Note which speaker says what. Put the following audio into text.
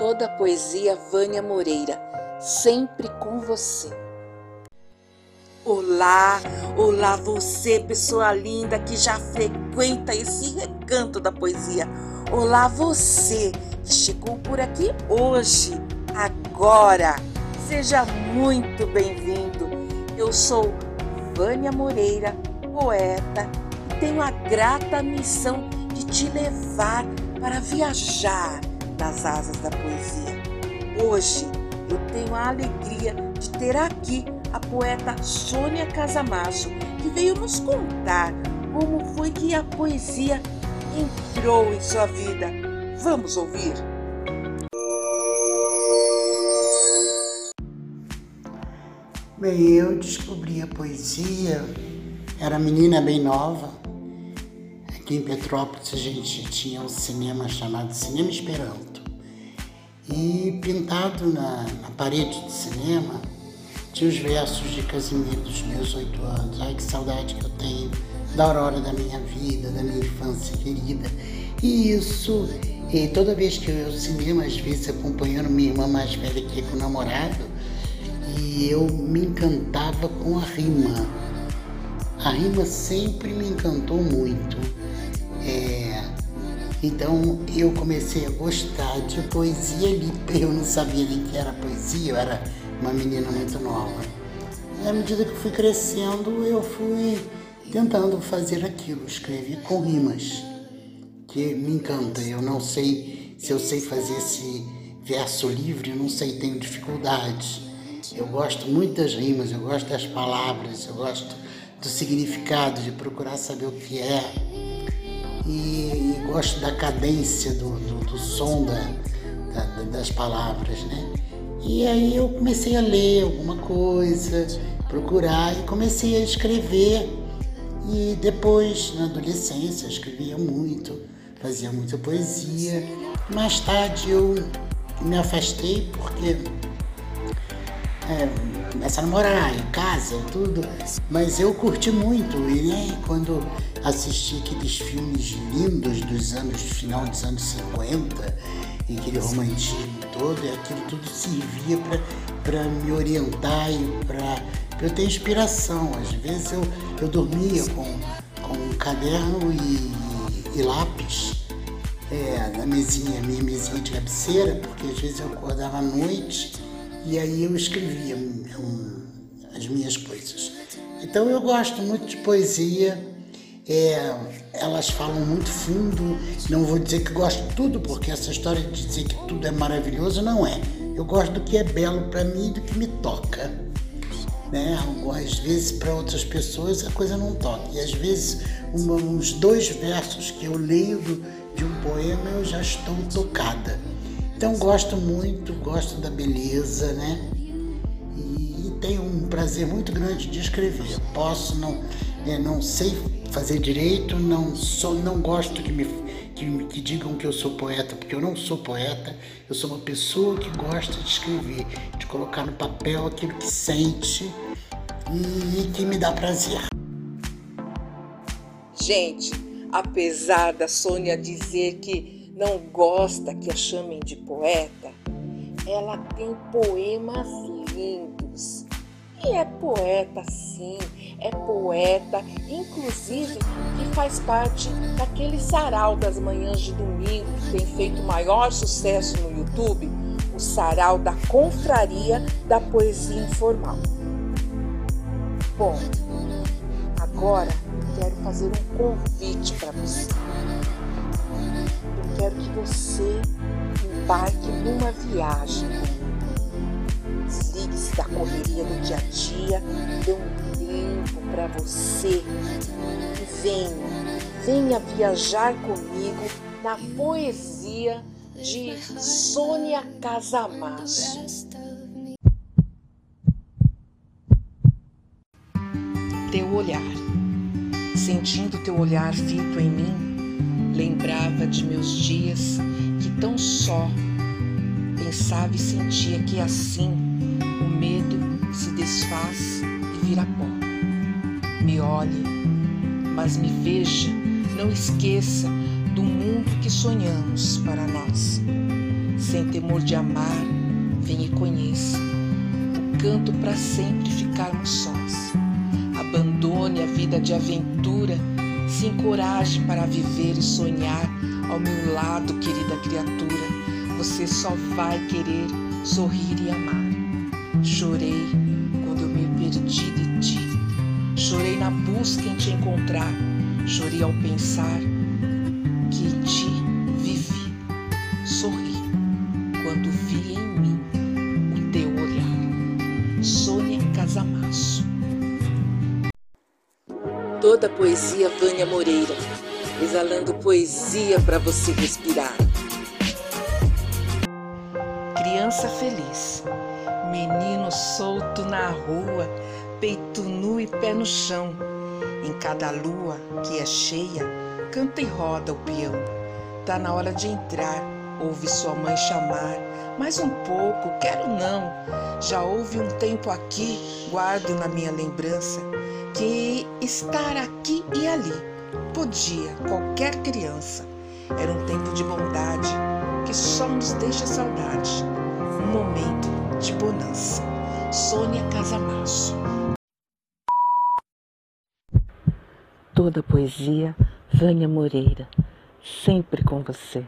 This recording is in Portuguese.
Speaker 1: toda a poesia Vânia Moreira, sempre com você.
Speaker 2: Olá, olá você, pessoa linda que já frequenta esse recanto da poesia. Olá você que chegou por aqui hoje, agora. Seja muito bem-vindo. Eu sou Vânia Moreira, poeta, e tenho a grata missão de te levar para viajar nas asas da poesia. Hoje eu tenho a alegria de ter aqui a poeta Sônia Casamacho, que veio nos contar como foi que a poesia entrou em sua vida. Vamos ouvir?
Speaker 3: Bem, eu descobri a poesia, era menina bem nova, Aqui em Petrópolis a gente tinha um cinema chamado Cinema Esperanto. E pintado na, na parede do cinema tinha os versos de Casimiro dos meus oito anos. Ai que saudade que eu tenho da aurora da minha vida, da minha infância querida. E isso, e toda vez que eu ia ao cinema, às vezes acompanhando minha irmã mais velha que com o namorado, e eu me encantava com a rima. A rima sempre me encantou muito. Então eu comecei a gostar de poesia ali. Eu não sabia nem que era poesia, eu era uma menina muito nova. E à medida que fui crescendo, eu fui tentando fazer aquilo, escrever com rimas, que me encanta. Eu não sei se eu sei fazer esse verso livre, eu não sei, tenho dificuldades. Eu gosto muito das rimas, eu gosto das palavras, eu gosto do significado, de procurar saber o que é e, e gosto da cadência do, do, do som da, da, das palavras, né? E aí eu comecei a ler alguma coisa, procurar e comecei a escrever. E depois, na adolescência, escrevia muito, fazia muita poesia. Mais tarde eu me afastei porque é, começa a namorar, em casa, tudo. Mas eu curti muito. E né, quando assisti aqueles filmes lindos dos anos, final dos anos 50, e aquele romantismo todo, e aquilo tudo servia para me orientar e para eu ter inspiração. Às vezes eu, eu dormia com, com um caderno e, e lápis é, na mesinha, minha mesinha de cabeceira, porque às vezes eu acordava à noite e aí eu escrevia um, as minhas coisas. Então eu gosto muito de poesia, é, elas falam muito fundo. Não vou dizer que gosto de tudo, porque essa história de dizer que tudo é maravilhoso não é. Eu gosto do que é belo para mim e do que me toca. Né? Às vezes para outras pessoas a coisa não toca. E às vezes uma, uns dois versos que eu leio do, de um poema eu já estou tocada. Então gosto muito, gosto da beleza, né? E, e tenho um prazer muito grande de escrever. Posso não, é, não sei fazer direito, não sou, não gosto que me que, que, digam que eu sou poeta, porque eu não sou poeta, eu sou uma pessoa que gosta de escrever, de colocar no papel aquilo que sente e, e que me dá prazer.
Speaker 2: Gente, apesar da Sônia dizer que não gosta que a chamem de poeta, ela tem poemas lindos. E é poeta sim, é poeta, inclusive que faz parte daquele sarau das manhãs de domingo que tem feito maior sucesso no YouTube, o sarau da confraria da poesia informal. Bom, agora quero fazer um convite para você quero que você embarque numa viagem. Desligue-se da correria do dia a dia, dê um tempo para você e venha, venha viajar comigo na poesia de Sônia Casamacho. Teu olhar, sentindo teu olhar fito em mim, Lembrava de meus dias que tão só pensava e sentia que assim o medo se desfaz e vira pó. Me olhe, mas me veja, não esqueça do mundo que sonhamos para nós. sem temor de amar, vem e conheça o canto para sempre ficarmos sós. Abandone a vida de aventura, se encoraje para viver e sonhar ao meu lado, querida criatura. Você só vai querer sorrir e amar. Chorei quando eu me perdi de ti. Chorei na busca em te encontrar. Chorei ao pensar que em ti vivi. Sorri
Speaker 1: Toda poesia Vânia Moreira, exalando poesia para você respirar.
Speaker 2: Criança feliz, menino solto na rua, peito nu e pé no chão. Em cada lua que é cheia, canta e roda o peão. Tá na hora de entrar, ouve sua mãe chamar. Mais um pouco, quero não. Já houve um tempo aqui, guardo na minha lembrança, que estar aqui e ali podia qualquer criança. Era um tempo de bondade que só nos deixa saudade. Um momento de bonança. Sônia Casamasso.
Speaker 1: Toda poesia Vânia Moreira, sempre com você.